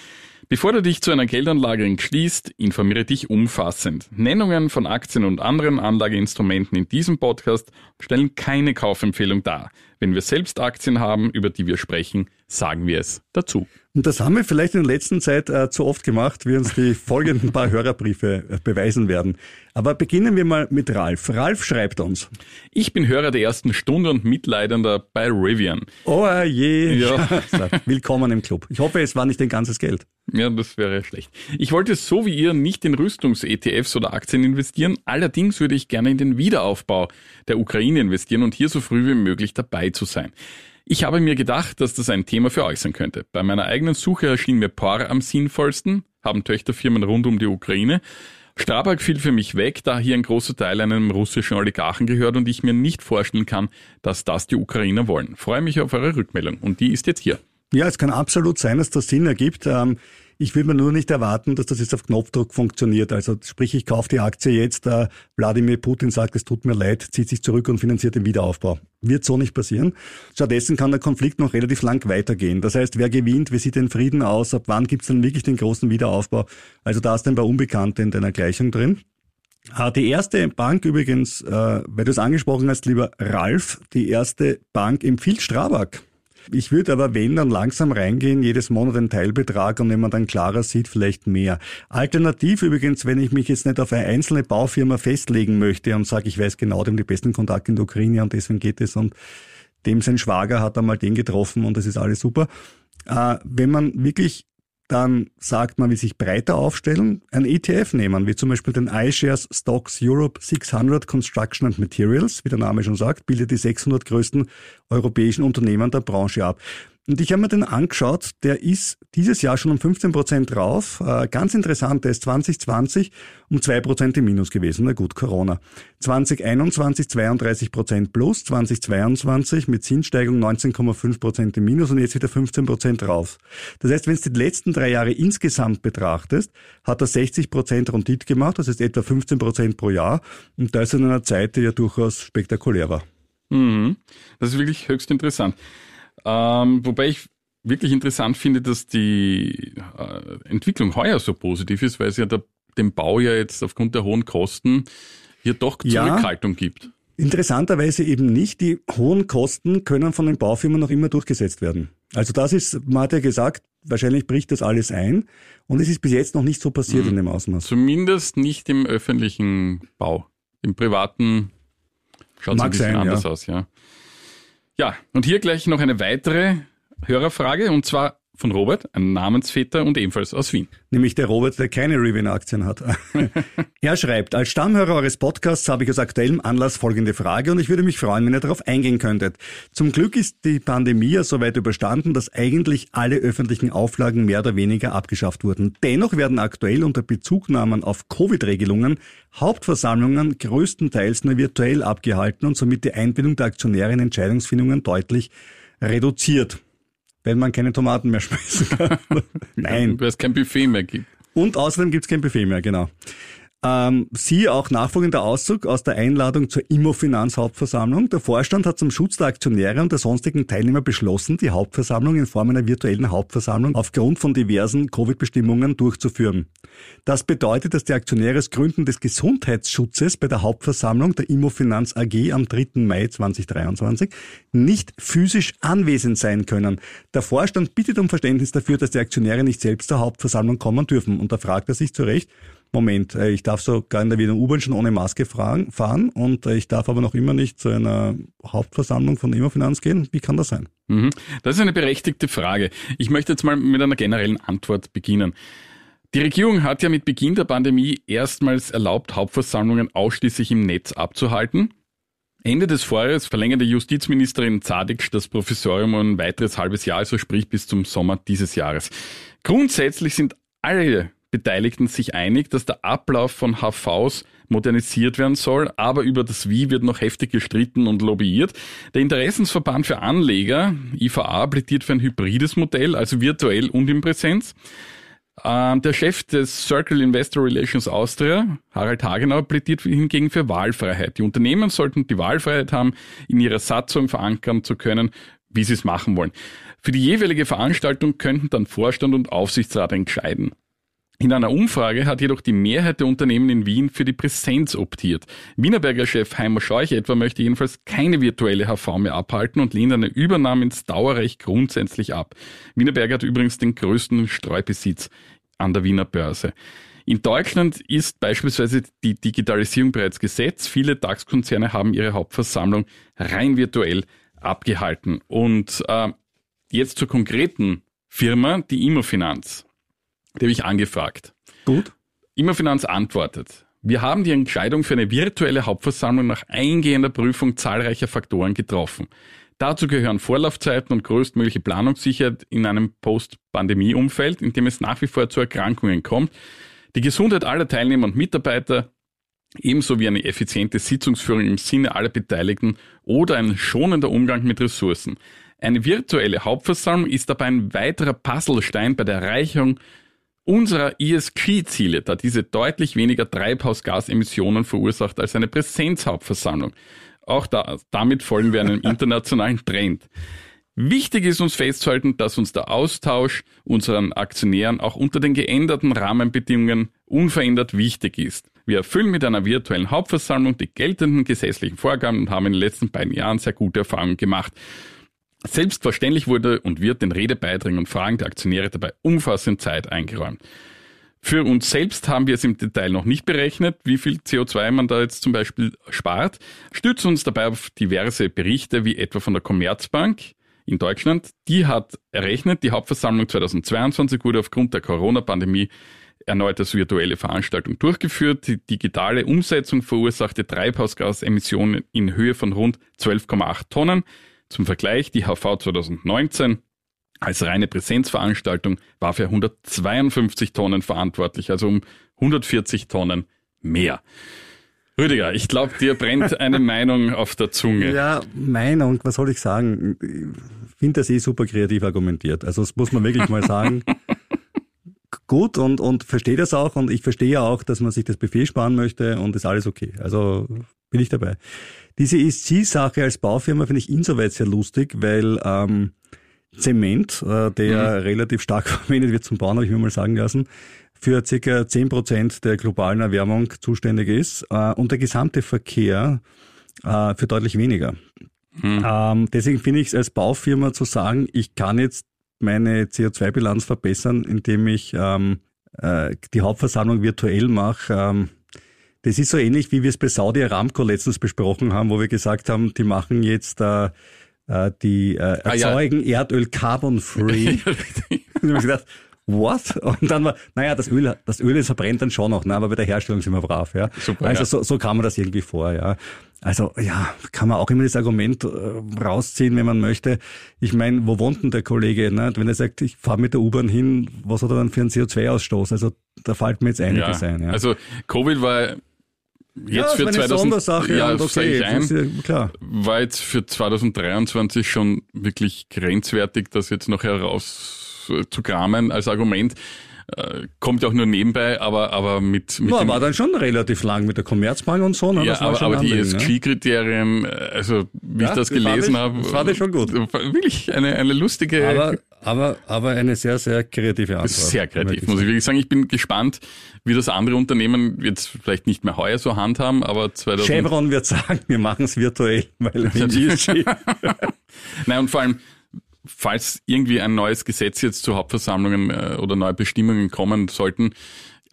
Bevor du dich zu einer Geldanlage entschließt, informiere dich umfassend. Nennungen von Aktien und anderen Anlageinstrumenten in diesem Podcast stellen keine Kaufempfehlung dar. Wenn wir selbst Aktien haben, über die wir sprechen, sagen wir es dazu. Und das haben wir vielleicht in der letzten Zeit äh, zu oft gemacht, wie uns die *laughs* folgenden paar Hörerbriefe äh, beweisen werden. Aber beginnen wir mal mit Ralf. Ralf schreibt uns. Ich bin Hörer der ersten Stunde und Mitleidender bei Rivian. Oh je. Ja. *laughs* Willkommen im Club. Ich hoffe, es war nicht dein ganzes Geld. Ja, das wäre schlecht. Ich wollte so wie ihr nicht in Rüstungs-ETFs oder Aktien investieren. Allerdings würde ich gerne in den Wiederaufbau der Ukraine investieren und hier so früh wie möglich dabei zu sein. Ich habe mir gedacht, dass das ein Thema für euch sein könnte. Bei meiner eigenen Suche erschien mir POR am sinnvollsten, haben Töchterfirmen rund um die Ukraine. Strabag fiel für mich weg, da hier ein großer Teil einem russischen Oligarchen gehört und ich mir nicht vorstellen kann, dass das die Ukrainer wollen. Freue mich auf eure Rückmeldung und die ist jetzt hier. Ja, es kann absolut sein, dass das Sinn ergibt. Ich will mir nur nicht erwarten, dass das jetzt auf Knopfdruck funktioniert. Also sprich, ich kaufe die Aktie jetzt, äh, Wladimir Putin sagt, es tut mir leid, zieht sich zurück und finanziert den Wiederaufbau. Wird so nicht passieren. Stattdessen kann der Konflikt noch relativ lang weitergehen. Das heißt, wer gewinnt, wie sieht den Frieden aus, ab wann gibt es dann wirklich den großen Wiederaufbau? Also da ist ein paar Unbekannte in deiner Gleichung drin. Ah, die erste Bank übrigens, äh, weil du es angesprochen hast, lieber Ralf, die erste Bank empfiehlt Strabag. Ich würde aber, wenn, dann langsam reingehen, jedes Monat einen Teilbetrag und wenn man dann klarer sieht, vielleicht mehr. Alternativ übrigens, wenn ich mich jetzt nicht auf eine einzelne Baufirma festlegen möchte und sage, ich weiß genau, haben die besten Kontakte in der Ukraine und deswegen geht es und dem sein Schwager hat einmal den getroffen und das ist alles super. Äh, wenn man wirklich dann sagt man, wie sich breiter aufstellen, ein ETF nehmen, wie zum Beispiel den iShares Stocks Europe 600 Construction and Materials, wie der Name schon sagt, bildet die 600 größten europäischen Unternehmen der Branche ab. Und ich habe mir den angeschaut, der ist dieses Jahr schon um 15 Prozent drauf. Äh, ganz interessant, der ist 2020 um zwei Prozent im Minus gewesen. Na gut, Corona. 2021 32 Prozent plus, 2022 mit Zinssteigung 19,5 Prozent im Minus und jetzt wieder 15 Prozent drauf. Das heißt, wenn du die letzten drei Jahre insgesamt betrachtest, hat er 60 Prozent Rundit gemacht, das heißt etwa 15 Prozent pro Jahr. Und das in einer Zeit, die ja durchaus spektakulär war. Mhm. Das ist wirklich höchst interessant. Ähm, wobei ich wirklich interessant finde, dass die äh, Entwicklung heuer so positiv ist, weil es ja der, dem Bau ja jetzt aufgrund der hohen Kosten hier doch Zurückhaltung ja. gibt. Interessanterweise eben nicht. Die hohen Kosten können von den Baufirmen noch immer durchgesetzt werden. Also das ist, man hat ja gesagt, wahrscheinlich bricht das alles ein und es ist bis jetzt noch nicht so passiert mhm. in dem Ausmaß. Zumindest nicht im öffentlichen Bau. Im privaten schaut es ein bisschen sein, anders ja. aus, ja. Ja, und hier gleich noch eine weitere Hörerfrage und zwar von Robert, ein Namensvetter und ebenfalls aus Wien. Nämlich der Robert, der keine Rivian-Aktien hat. *laughs* er schreibt, als Stammhörer eures Podcasts habe ich aus aktuellem Anlass folgende Frage und ich würde mich freuen, wenn ihr darauf eingehen könntet. Zum Glück ist die Pandemie ja soweit überstanden, dass eigentlich alle öffentlichen Auflagen mehr oder weniger abgeschafft wurden. Dennoch werden aktuell unter Bezugnahmen auf Covid-Regelungen Hauptversammlungen größtenteils nur virtuell abgehalten und somit die Einbindung der Aktionäre in Entscheidungsfindungen deutlich reduziert wenn man keine Tomaten mehr *laughs* schmeißen kann. Nein. Weil es kein Buffet mehr gibt. Und außerdem gibt es kein Buffet mehr, genau. Ähm, Sie auch nachfolgender Auszug aus der Einladung zur Immofinanz Hauptversammlung. Der Vorstand hat zum Schutz der Aktionäre und der sonstigen Teilnehmer beschlossen, die Hauptversammlung in Form einer virtuellen Hauptversammlung aufgrund von diversen Covid-Bestimmungen durchzuführen. Das bedeutet, dass die Aktionäre aus Gründen des Gesundheitsschutzes bei der Hauptversammlung der Immofinanz AG am 3. Mai 2023 nicht physisch anwesend sein können. Der Vorstand bittet um Verständnis dafür, dass die Aktionäre nicht selbst zur Hauptversammlung kommen dürfen. Und da fragt er sich zu Recht, Moment, äh, ich darf sogar in der Wiener U-Bahn schon ohne Maske fahren und äh, ich darf aber noch immer nicht zu einer Hauptversammlung von Immofinanz gehen. Wie kann das sein? Mhm. Das ist eine berechtigte Frage. Ich möchte jetzt mal mit einer generellen Antwort beginnen. Die Regierung hat ja mit Beginn der Pandemie erstmals erlaubt, Hauptversammlungen ausschließlich im Netz abzuhalten. Ende des Vorjahres verlängerte Justizministerin Zadig das Professorium um ein weiteres halbes Jahr, also sprich bis zum Sommer dieses Jahres. Grundsätzlich sind alle Beteiligten sich einig, dass der Ablauf von HVs modernisiert werden soll, aber über das Wie wird noch heftig gestritten und lobbyiert. Der Interessensverband für Anleger, IVA, plädiert für ein hybrides Modell, also virtuell und in Präsenz. Ähm, der Chef des Circle Investor Relations Austria, Harald Hagenau, plädiert hingegen für Wahlfreiheit. Die Unternehmen sollten die Wahlfreiheit haben, in ihrer Satzung verankern zu können, wie sie es machen wollen. Für die jeweilige Veranstaltung könnten dann Vorstand und Aufsichtsrat entscheiden. In einer Umfrage hat jedoch die Mehrheit der Unternehmen in Wien für die Präsenz optiert. Wienerberger Chef Heimer Scheuch etwa möchte jedenfalls keine virtuelle HV mehr abhalten und lehnt eine Übernahme ins Dauerrecht grundsätzlich ab. Wienerberger hat übrigens den größten Streubesitz an der Wiener Börse. In Deutschland ist beispielsweise die Digitalisierung bereits Gesetz. Viele DAX-Konzerne haben ihre Hauptversammlung rein virtuell abgehalten. Und äh, jetzt zur konkreten Firma, die Immofinanz. Die habe ich angefragt. Gut. Immerfinanz antwortet. Wir haben die Entscheidung für eine virtuelle Hauptversammlung nach eingehender Prüfung zahlreicher Faktoren getroffen. Dazu gehören Vorlaufzeiten und größtmögliche Planungssicherheit in einem Post-Pandemie-Umfeld, in dem es nach wie vor zu Erkrankungen kommt, die Gesundheit aller Teilnehmer und Mitarbeiter, ebenso wie eine effiziente Sitzungsführung im Sinne aller Beteiligten oder ein schonender Umgang mit Ressourcen. Eine virtuelle Hauptversammlung ist dabei ein weiterer Puzzlestein bei der Erreichung unserer ESG-Ziele, da diese deutlich weniger Treibhausgasemissionen verursacht als eine Präsenzhauptversammlung. Auch da, damit folgen wir einem *laughs* internationalen Trend. Wichtig ist uns festzuhalten, dass uns der Austausch unseren Aktionären auch unter den geänderten Rahmenbedingungen unverändert wichtig ist. Wir erfüllen mit einer virtuellen Hauptversammlung die geltenden gesetzlichen Vorgaben und haben in den letzten beiden Jahren sehr gute Erfahrungen gemacht. Selbstverständlich wurde und wird den Redebeiträgen und Fragen der Aktionäre dabei umfassend Zeit eingeräumt. Für uns selbst haben wir es im Detail noch nicht berechnet, wie viel CO2 man da jetzt zum Beispiel spart, stützen uns dabei auf diverse Berichte, wie etwa von der Commerzbank in Deutschland. Die hat errechnet, die Hauptversammlung 2022 wurde aufgrund der Corona-Pandemie erneut als virtuelle Veranstaltung durchgeführt. Die digitale Umsetzung verursachte Treibhausgasemissionen in Höhe von rund 12,8 Tonnen. Zum Vergleich, die HV 2019 als reine Präsenzveranstaltung war für 152 Tonnen verantwortlich, also um 140 Tonnen mehr. Rüdiger, ich glaube, dir brennt *laughs* eine Meinung auf der Zunge. Ja, Meinung, was soll ich sagen? Ich finde das eh super kreativ argumentiert. Also das muss man wirklich mal sagen. *laughs* Gut und, und verstehe das auch und ich verstehe ja auch, dass man sich das Buffet sparen möchte und ist alles okay. Also bin ich dabei. Diese ESG-Sache als Baufirma finde ich insoweit sehr lustig, weil ähm, Zement, äh, der mhm. relativ stark *laughs* verwendet wird zum Bauen, habe ich mir mal sagen lassen, für circa zehn Prozent der globalen Erwärmung zuständig ist äh, und der gesamte Verkehr äh, für deutlich weniger. Mhm. Ähm, deswegen finde ich es als Baufirma zu sagen, ich kann jetzt meine CO2-Bilanz verbessern, indem ich ähm, äh, die Hauptversammlung virtuell mache. Ähm, das ist so ähnlich, wie wir es bei Saudi Aramco letztens besprochen haben, wo wir gesagt haben, die machen jetzt äh, äh, die äh, erzeugen ah, ja. Erdöl carbon free. *laughs* ich habe gedacht, what? Und dann war, naja, das Öl, das Öl ist verbrennt dann schon noch, ne? aber bei der Herstellung sind wir brav, ja. Super, also ja. So, so kam man das irgendwie vor, ja. Also ja, kann man auch immer das Argument äh, rausziehen, wenn man möchte. Ich meine, wo wohnt denn der Kollege? Ne? Wenn er sagt, ich fahre mit der U-Bahn hin, was hat er dann für einen CO2-Ausstoß? Also da fällt mir jetzt einiges ja. ein. Ja. Also Covid war Jetzt ja, für 2000, ja, das okay, ich ein, ja klar. war jetzt für 2023 schon wirklich grenzwertig, das jetzt noch herauszukramen als Argument. Äh, kommt ja auch nur nebenbei, aber, aber mit, mit ja, war dann schon relativ lang mit der Commerzbank und so. Ne? Ja, aber, aber die ESG-Kriterien, ne? also wie ja, ich das gelesen habe, das war das schon gut. Wirklich eine, eine lustige. Aber, aber, aber eine sehr, sehr kreative Antwort. Sehr kreativ, muss ich wirklich sagen. Ich bin gespannt, wie das andere Unternehmen jetzt vielleicht nicht mehr heuer so handhaben, aber 2000... Chevron wird sagen, wir machen es virtuell, weil. *laughs* *laughs* Nein, und vor allem, falls irgendwie ein neues Gesetz jetzt zu Hauptversammlungen äh, oder neue Bestimmungen kommen sollten,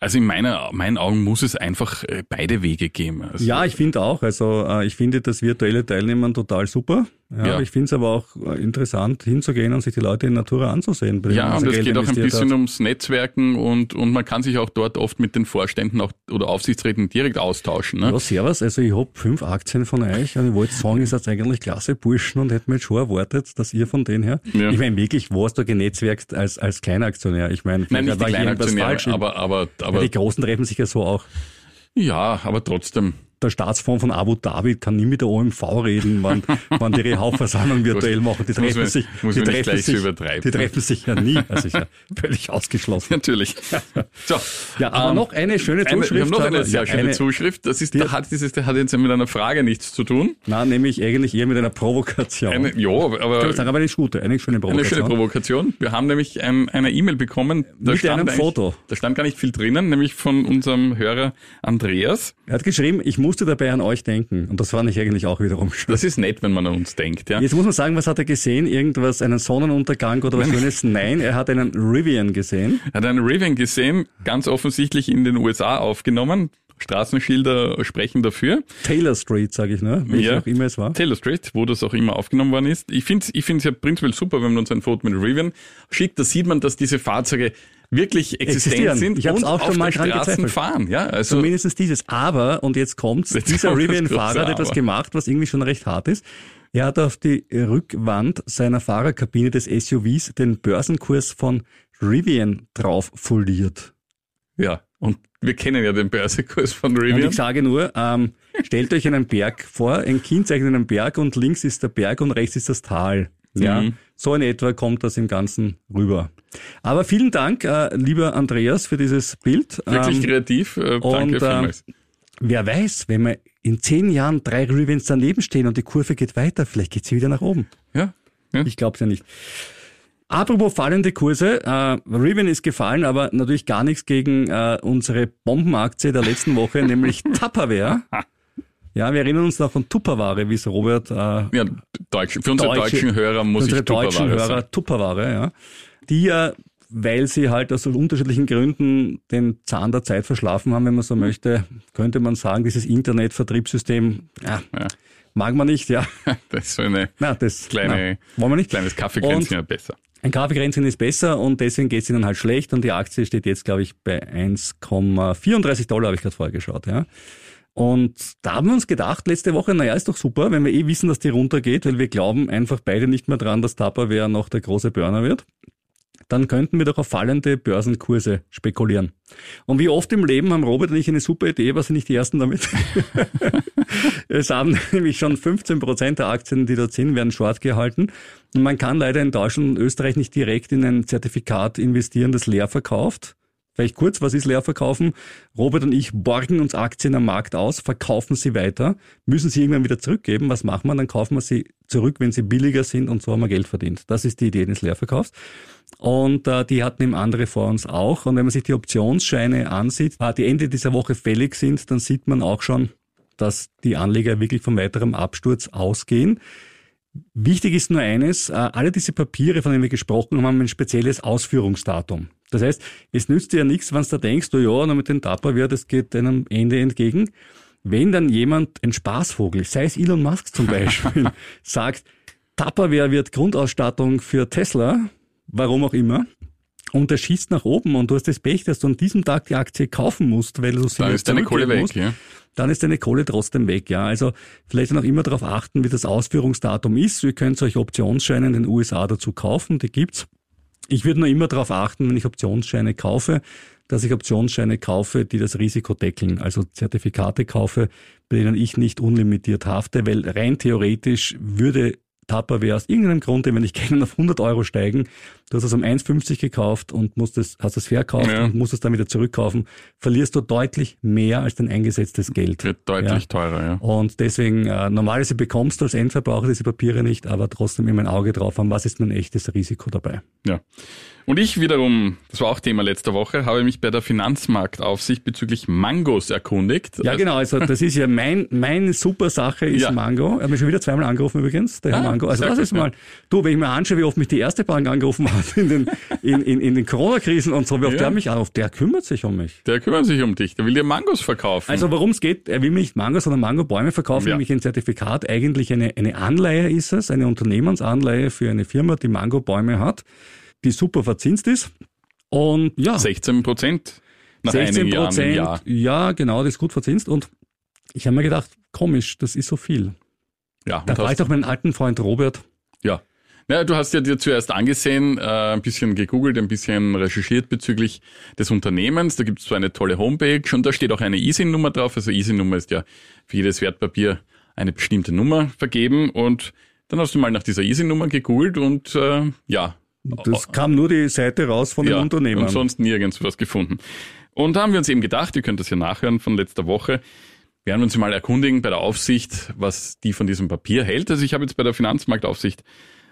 also in meiner, meinen Augen muss es einfach äh, beide Wege geben. Also ja, ich finde auch. Also äh, ich finde das virtuelle Teilnehmen total super. Ja, ja. Ich finde es aber auch äh, interessant, hinzugehen und sich die Leute in Natura anzusehen. Ja, und es geht auch ein bisschen hat. ums Netzwerken und, und man kann sich auch dort oft mit den Vorständen auch, oder Aufsichtsräten direkt austauschen. Ne? Ja, servus. Also ich habe fünf Aktien von euch und ich wollte sagen, ihr seid eigentlich klasse Burschen und hätte mir jetzt schon erwartet, dass ihr von denen her. Ja. Ich meine wirklich, wo hast du genetzwerkt als, als Kleinaktionär? Ich meine, Nein, nicht die Kleinaktionäre, aber, aber, aber ja, die Großen treffen sich ja so auch. Ja, aber trotzdem der Staatsfonds von Abu Dhabi kann nie mit der OMV reden, wann, *laughs* wann die Hauptversammlung virtuell machen. Die treffen sich, die treffen sich, die treffen sich ja nie. Das ist ja völlig ausgeschlossen. *laughs* Natürlich. So, ja, aber ähm, noch eine schöne Zuschrift. wir haben noch eine sehr schöne eine, Zuschrift. Das ist, da hat dieses, der hat jetzt mit einer Frage nichts zu tun. Na, nämlich eigentlich eher mit einer Provokation. Eine, ja, aber, ich sagen, aber eine gute, eine schöne Provokation. Eine schöne Provokation. Wir haben nämlich ein, eine E-Mail bekommen. Da mit einem Foto. Da stand gar nicht viel drinnen, nämlich von unserem Hörer Andreas. Er hat geschrieben, ich musste dabei an euch denken. Und das fand ich eigentlich auch wiederum schön. Das ist nett, wenn man an uns denkt, ja. Jetzt muss man sagen, was hat er gesehen? Irgendwas, einen Sonnenuntergang oder was Schönes? Nein, er hat einen Rivian gesehen. Er hat einen Rivian gesehen, ganz offensichtlich in den USA aufgenommen. Straßenschilder sprechen dafür. Taylor Street, sage ich, ne? Wie ja, auch immer es war. Taylor Street, wo das auch immer aufgenommen worden ist. Ich finde es ich find's ja prinzipiell super, wenn man uns ein Foto mit Rivian schickt. Da sieht man, dass diese Fahrzeuge wirklich existent sind ich und auch schon mal Straßen gezweifelt. fahren. Ja, also Zumindest dieses. Aber, und jetzt kommt's, jetzt dieser Rivian-Fahrer hat etwas gemacht, was irgendwie schon recht hart ist. Er hat auf die Rückwand seiner Fahrerkabine des SUVs den Börsenkurs von Rivian drauf foliert. Ja, und wir kennen ja den Börsenkurs von Rivian. Und ich sage nur, ähm, stellt euch einen Berg vor, ein Kind zeichnet einen Berg und links ist der Berg und rechts ist das Tal. Ja, mhm. so in etwa kommt das im Ganzen rüber. Aber vielen Dank, äh, lieber Andreas, für dieses Bild. Wirklich ähm, kreativ. Äh, danke und, vielmals. Äh, wer weiß, wenn wir in zehn Jahren drei Revens daneben stehen und die Kurve geht weiter, vielleicht geht sie wieder nach oben. Ja. ja. Ich glaube es ja nicht. Apropos fallende Kurse, äh, Riven ist gefallen, aber natürlich gar nichts gegen äh, unsere Bombenaktie der letzten Woche, *laughs* nämlich Tupperware. *laughs* Ja, wir erinnern uns noch von Tupperware, wie es Robert... Äh, ja, Deutsch, für unsere Deutsche, deutschen Hörer muss ich Tupperware deutschen Hörer sagen. Tupperware, ja. Die ja, weil sie halt aus unterschiedlichen Gründen den Zahn der Zeit verschlafen haben, wenn man so möchte, könnte man sagen, dieses Internetvertriebssystem, ja, Ja. mag man nicht, ja. *laughs* Das ist so eine Na, das kleine, na, wollen wir nicht. kleines Kaffeekränzchen ja besser. Ein Kaffeekränzchen ist besser und deswegen geht es ihnen halt schlecht und die Aktie steht jetzt, glaube ich, bei 1,34 Dollar, habe ich gerade vorher geschaut, ja. Und da haben wir uns gedacht, letzte Woche, naja, ist doch super, wenn wir eh wissen, dass die runtergeht, weil wir glauben einfach beide nicht mehr dran, dass Tupperware noch der große Burner wird. Dann könnten wir doch auf fallende Börsenkurse spekulieren. Und wie oft im Leben haben Robert und ich eine super Idee, was sind nicht die Ersten damit? *laughs* es haben nämlich schon 15 Prozent der Aktien, die dort sind, werden short gehalten. Und man kann leider in Deutschland und Österreich nicht direkt in ein Zertifikat investieren, das leer verkauft. Vielleicht kurz, was ist leer verkaufen? Robert und ich borgen uns Aktien am Markt aus, verkaufen sie weiter, müssen sie irgendwann wieder zurückgeben. Was machen wir? Dann kaufen wir sie zurück, wenn sie billiger sind und so haben wir Geld verdient. Das ist die Idee des Leerverkaufs. Und äh, die hatten eben andere vor uns auch. Und wenn man sich die Optionsscheine ansieht, äh, die Ende dieser Woche fällig sind, dann sieht man auch schon, dass die Anleger wirklich von weiterem Absturz ausgehen. Wichtig ist nur eines, äh, alle diese Papiere, von denen wir gesprochen haben, haben ein spezielles Ausführungsdatum. Das heißt, es nützt dir ja nichts, wenn du da denkst, oh ja, na mit dem Tupperware, das geht einem Ende entgegen. Wenn dann jemand, ein Spaßvogel, sei es Elon Musk zum *laughs* Beispiel, sagt, Tupperware wird Grundausstattung für Tesla, warum auch immer, und der schießt nach oben und du hast das Pech, dass du an diesem Tag die Aktie kaufen musst, weil du sie Dann ist deine Kohle weg, musst, ja. dann ist deine Kohle trotzdem weg. Ja, also vielleicht auch immer darauf achten, wie das Ausführungsdatum ist. Ihr könnt euch Optionsscheine in den USA dazu kaufen, die gibt's. Ich würde nur immer darauf achten, wenn ich Optionsscheine kaufe, dass ich Optionsscheine kaufe, die das Risiko deckeln. Also Zertifikate kaufe, bei denen ich nicht unlimitiert hafte, weil rein theoretisch würde Tupperware aus irgendeinem Grunde, wenn ich *laughs* Geld auf 100 Euro steigen, du hast es um 1,50 gekauft und musst es, hast es verkauft Ja. und musst es dann wieder zurückkaufen, verlierst du deutlich mehr als dein eingesetztes Geld. Wird deutlich Ja. teurer, ja. Und deswegen, äh, normalerweise bekommst du als Endverbraucher diese Papiere nicht, aber trotzdem immer ein Auge drauf haben, was ist mein echtes Risiko dabei. Ja. Und ich wiederum, das war auch Thema letzter Woche, habe mich bei der Finanzmarktaufsicht bezüglich Mangos erkundigt. Ja, Also- genau, also das ist ja mein, meine super Sache ist Ja. Mango. Er hat mich schon wieder zweimal angerufen übrigens, der Herr Ah, Mango. Also das gut, ist mal, du, wenn ich mir anschaue, wie oft mich die erste Bank angerufen hat in den, in, in, in den Corona-Krisen und so, wie oft Ja. der mich anruft, der kümmert sich um mich. Der kümmert sich um dich, der will dir Mangos verkaufen. Also worum es geht, er will mir nicht Mango, sondern Mango-Bäume verkaufen, Ja. nämlich ein Zertifikat. Eigentlich eine, eine Anleihe ist es, eine Unternehmensanleihe für eine Firma, die Mango-Bäume hat, die super verzinst ist. Und ja, 16 Prozent nach 16 einigen Jahren im Prozent. Jahr. Ja, genau, das ist gut verzinst. Und ich habe mir gedacht, komisch, das ist so viel. Ja, Da frage ich doch meinen alten Freund Robert. ja. Ja, du hast ja dir zuerst angesehen, äh, ein bisschen gegoogelt, ein bisschen recherchiert bezüglich des Unternehmens. Da gibt es so eine tolle Homepage und da steht auch eine ISIN-Nummer drauf. Also ISIN-Nummer ist ja für jedes Wertpapier eine bestimmte Nummer vergeben. Und dann hast du mal nach dieser ISIN-Nummer gegoogelt und äh, ja, Das kam nur die Seite raus von den ja, Unternehmern. Und sonst nirgends was gefunden. Und da haben wir uns eben gedacht, ihr könnt das ja nachhören von letzter Woche, werden wir uns mal erkundigen bei der Aufsicht, was die von diesem Papier hält. Also ich habe jetzt bei der Finanzmarktaufsicht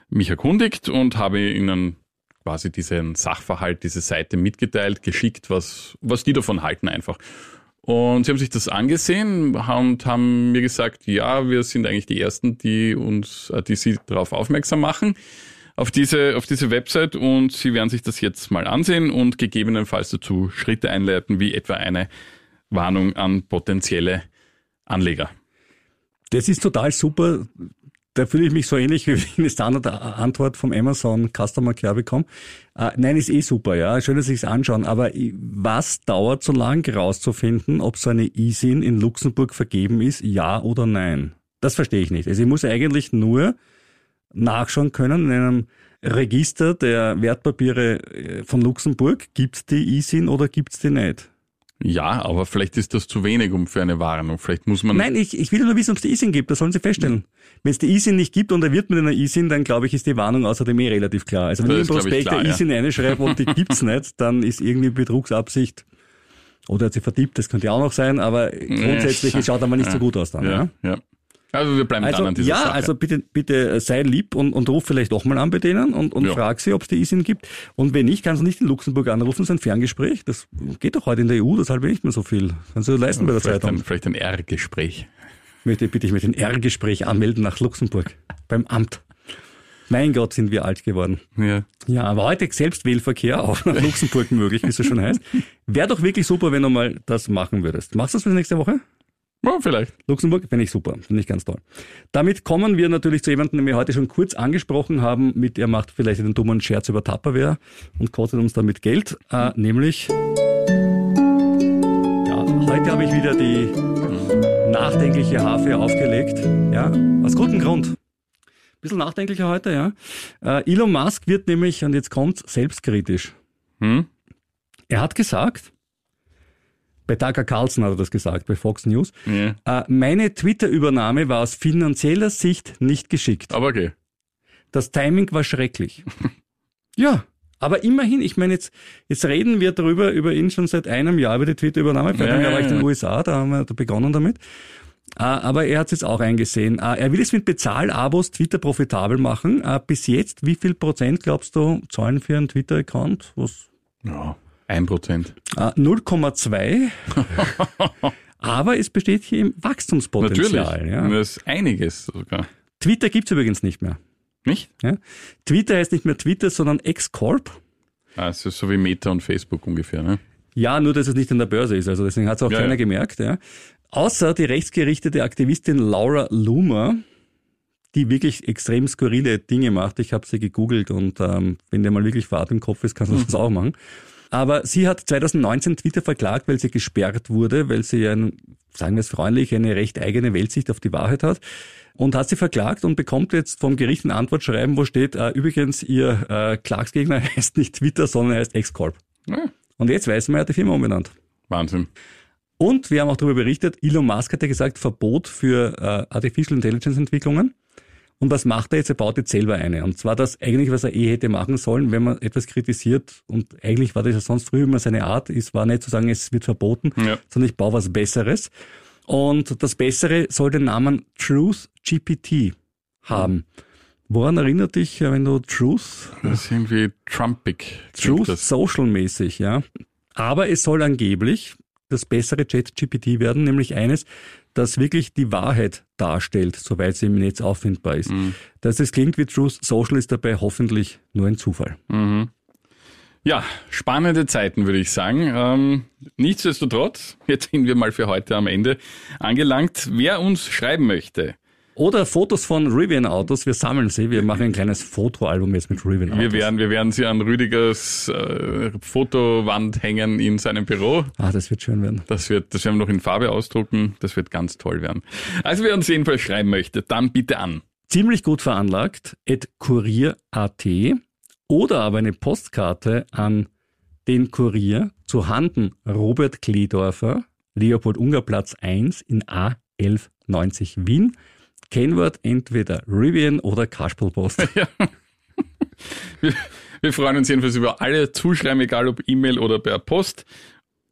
mich erkundigt und habe ihnen quasi diesen Sachverhalt, diese Seite mitgeteilt, geschickt, was, was die davon halten einfach. Und sie haben sich das angesehen und haben mir gesagt, ja, wir sind eigentlich die Ersten, die uns, äh, die sie darauf aufmerksam machen auf diese, auf diese Website und Sie werden sich das jetzt mal ansehen und gegebenenfalls dazu Schritte einleiten, wie etwa eine Warnung an potenzielle Anleger. Das ist total super. Da fühle ich mich so ähnlich, *laughs* wie wenn ich eine Standardantwort vom Amazon Customer Care bekomme. Äh, nein, ist eh super, ja. Schön, dass Sie es anschauen. Aber was dauert so lang herauszufinden, ob so eine ISIN in Luxemburg vergeben ist, ja oder nein? Das verstehe ich nicht. Also ich muss eigentlich nur nachschauen können in einem Register der Wertpapiere äh, von Luxemburg. Gibt's die ISIN oder gibt's die nicht? Ja, aber vielleicht ist das zu wenig um für eine Warnung. Vielleicht muss man. Nein, ich, ich will nur wissen, ob es die ISIN gibt. Das sollen Sie feststellen. Wenn es die ISIN nicht gibt und er wird mit einer ISIN, dann glaube ich, ist die Warnung außerdem eh relativ klar. Also wenn Das ich im Prospekt klar, der ja. ISIN reinschreibe und die *laughs* gibt's nicht, dann ist irgendwie Betrugsabsicht oder er hat sie verdiebt, das könnte ja auch noch sein, aber grundsätzlich es schaut aber nicht so gut aus dann. Ja? ja, ja. Also wir bleiben Also, dran an dieser ja, Sache. also bitte, bitte sei lieb und, und ruf vielleicht doch mal an bei denen und, und Ja. frag sie, ob es die ISIN gibt. Und wenn nicht, kannst du nicht in Luxemburg anrufen, ist ein Ferngespräch. Das geht doch heute in der EU, das halbe nicht mehr so viel. Kannst du leisten bei der vielleicht, Zeitung. ein, vielleicht ein R-Gespräch. möchte bitte ich mit ein R-Gespräch anmelden nach Luxemburg beim Amt. Mein Gott, sind wir alt geworden. Ja. Ja, aber heute Selbstwählverkehr auch nach Luxemburg möglich, wie es so schon heißt. Wäre doch wirklich super, wenn du mal das machen würdest. Machst du das für nächste Woche? Ja, vielleicht. Luxemburg finde ich super, finde ich ganz toll. Damit kommen wir natürlich zu jemandem, den wir heute schon kurz angesprochen haben, mit er macht vielleicht einen dummen Scherz über Tupperware und kostet uns damit Geld, äh, nämlich ja, heute habe ich wieder die nachdenkliche Harfe aufgelegt, ja, aus gutem Grund. Bisschen nachdenklicher heute, ja. Äh, Elon Musk wird nämlich, und jetzt kommt's, selbstkritisch. Hm? Er hat gesagt, bei Tucker Carlson hat er das gesagt, bei Fox News, Ja. äh, meine Twitter-Übernahme war aus finanzieller Sicht nicht geschickt. Aber okay. Das Timing war schrecklich. *laughs* ja, aber immerhin, ich meine, jetzt, jetzt reden wir darüber, über ihn schon seit einem Jahr, über die Twitter-Übernahme. Vor einem Jahr war ich in den. USA, da haben wir da begonnen damit. Äh, aber er hat es jetzt auch eingesehen. Äh, er will es mit Bezahlabos Twitter profitabel machen. Äh, bis jetzt, wie viel Prozent glaubst du zahlen für einen Twitter-Account? Was Ja. Ein Prozent. Äh, 0,2. *laughs* Aber es besteht hier im Wachstumspotenzial. Natürlich. Ja. Das ist einiges sogar. Twitter gibt's übrigens nicht mehr. Nicht? Ja. Twitter heißt nicht mehr Twitter, sondern X-Corp. Ah, es ist so wie Meta und Facebook ungefähr, ne? Ja, nur dass es nicht an der Börse ist. Also deswegen hat's auch Ja, keiner ja. gemerkt. Ja. Außer die rechtsgerichtete Aktivistin Laura Loomer, die wirklich extrem skurrile Dinge macht. Ich habe sie gegoogelt und ähm, wenn der mal wirklich Fahrt im Kopf ist, kannst du das auch machen. Aber sie hat 2019 Twitter verklagt, weil sie gesperrt wurde, weil sie ein, sagen wir es freundlich, eine recht eigene Weltsicht auf die Wahrheit hat. Und hat sie verklagt und bekommt jetzt vom Gericht ein Antwortschreiben, wo steht, äh, übrigens, ihr äh, Klagsgegner *laughs* heißt nicht Twitter, sondern er heißt X-Corp. Ja. Und jetzt weiß man, er hat die Firma umbenannt. Wahnsinn. Und wir haben auch darüber berichtet, Elon Musk hat ja gesagt, Verbot für äh, Artificial Intelligence Entwicklungen. Und was macht er jetzt? Er baut jetzt selber eine. Und zwar das eigentlich, was er eh hätte machen sollen, wenn man etwas kritisiert. Und eigentlich war das ja sonst früher immer seine Art. Es war nicht zu sagen, es wird verboten, Ja. sondern ich baue was Besseres. Und das Bessere soll den Namen Truth GPT haben. Woran erinnert dich, äh, wenn du Truth Das ist irgendwie Trumpig. Truth Das. Social mäßig, ja. Aber es soll angeblich das bessere ChatGPT werden, nämlich eines, das wirklich die Wahrheit darstellt, soweit sie im Netz auffindbar ist. Dass es klingt wie Truth Social ist dabei hoffentlich nur ein Zufall. Ja, spannende Zeiten, würde ich sagen. Ähm, nichtsdestotrotz, jetzt sind wir mal für heute am Ende angelangt. Wer uns schreiben möchte, Oder Fotos von Rivian-Autos, wir sammeln sie, wir machen ein kleines Fotoalbum jetzt mit Rivian-Autos. wir werden, wir werden sie an Rüdigers äh, Fotowand hängen in seinem Büro. Ah, das wird schön werden. Das wird, das werden wir noch in Farbe ausdrucken. Das wird ganz toll werden. Also wer uns jedenfalls schreiben möchte, dann bitte an. Ziemlich gut veranlagt, at kurier.at oder aber eine Postkarte an den Kurier zu Handen Robert Kledorfer, Leopold-Unger-Platz 1 in A1190 Wien. Kennwort entweder Rivian oder Kasperlpost. *laughs* Wir, wir freuen uns jedenfalls über alle Zuschreiben, egal ob E-Mail oder per Post.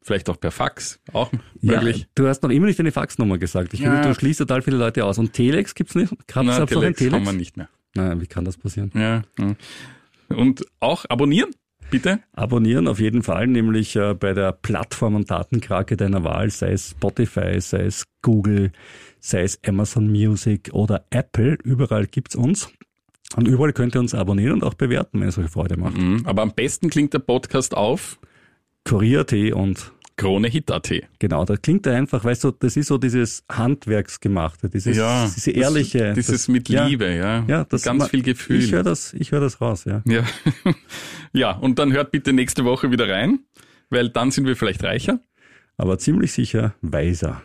Vielleicht auch per Fax, auch Ja, möglich. du hast noch immer nicht deine Faxnummer gesagt. Ich Ja. finde, du schließt total viele Leute aus. Und Telex gibt's nicht? Gab's Na, noch ein Telex Telex? haben wir nicht mehr. Nein, wie kann das passieren? Ja. ja. Und auch abonnieren, bitte. Abonnieren auf jeden Fall, nämlich äh, bei der Plattform- und Datenkrake deiner Wahl, sei es Spotify, sei es Google, sei es Amazon Music oder Apple. Überall gibt's uns. Und überall könnt ihr uns abonnieren und auch bewerten, wenn es euch Freude macht. Mhm. Aber am besten klingt der Podcast auf Kurier.at und KroneHit.at. genau, da klingt er einfach, weißt du, das ist so dieses Handwerksgemachte, dieses, diese ehrliche. Das, dieses das, mit ja, Liebe, ja. Ja, das Ganz ma- viel Gefühl. Ich höre das, ich höre das raus, ja. Ja. *laughs* ja, und dann hört bitte nächste Woche wieder rein, weil dann sind wir vielleicht reicher. Aber ziemlich sicher weiser.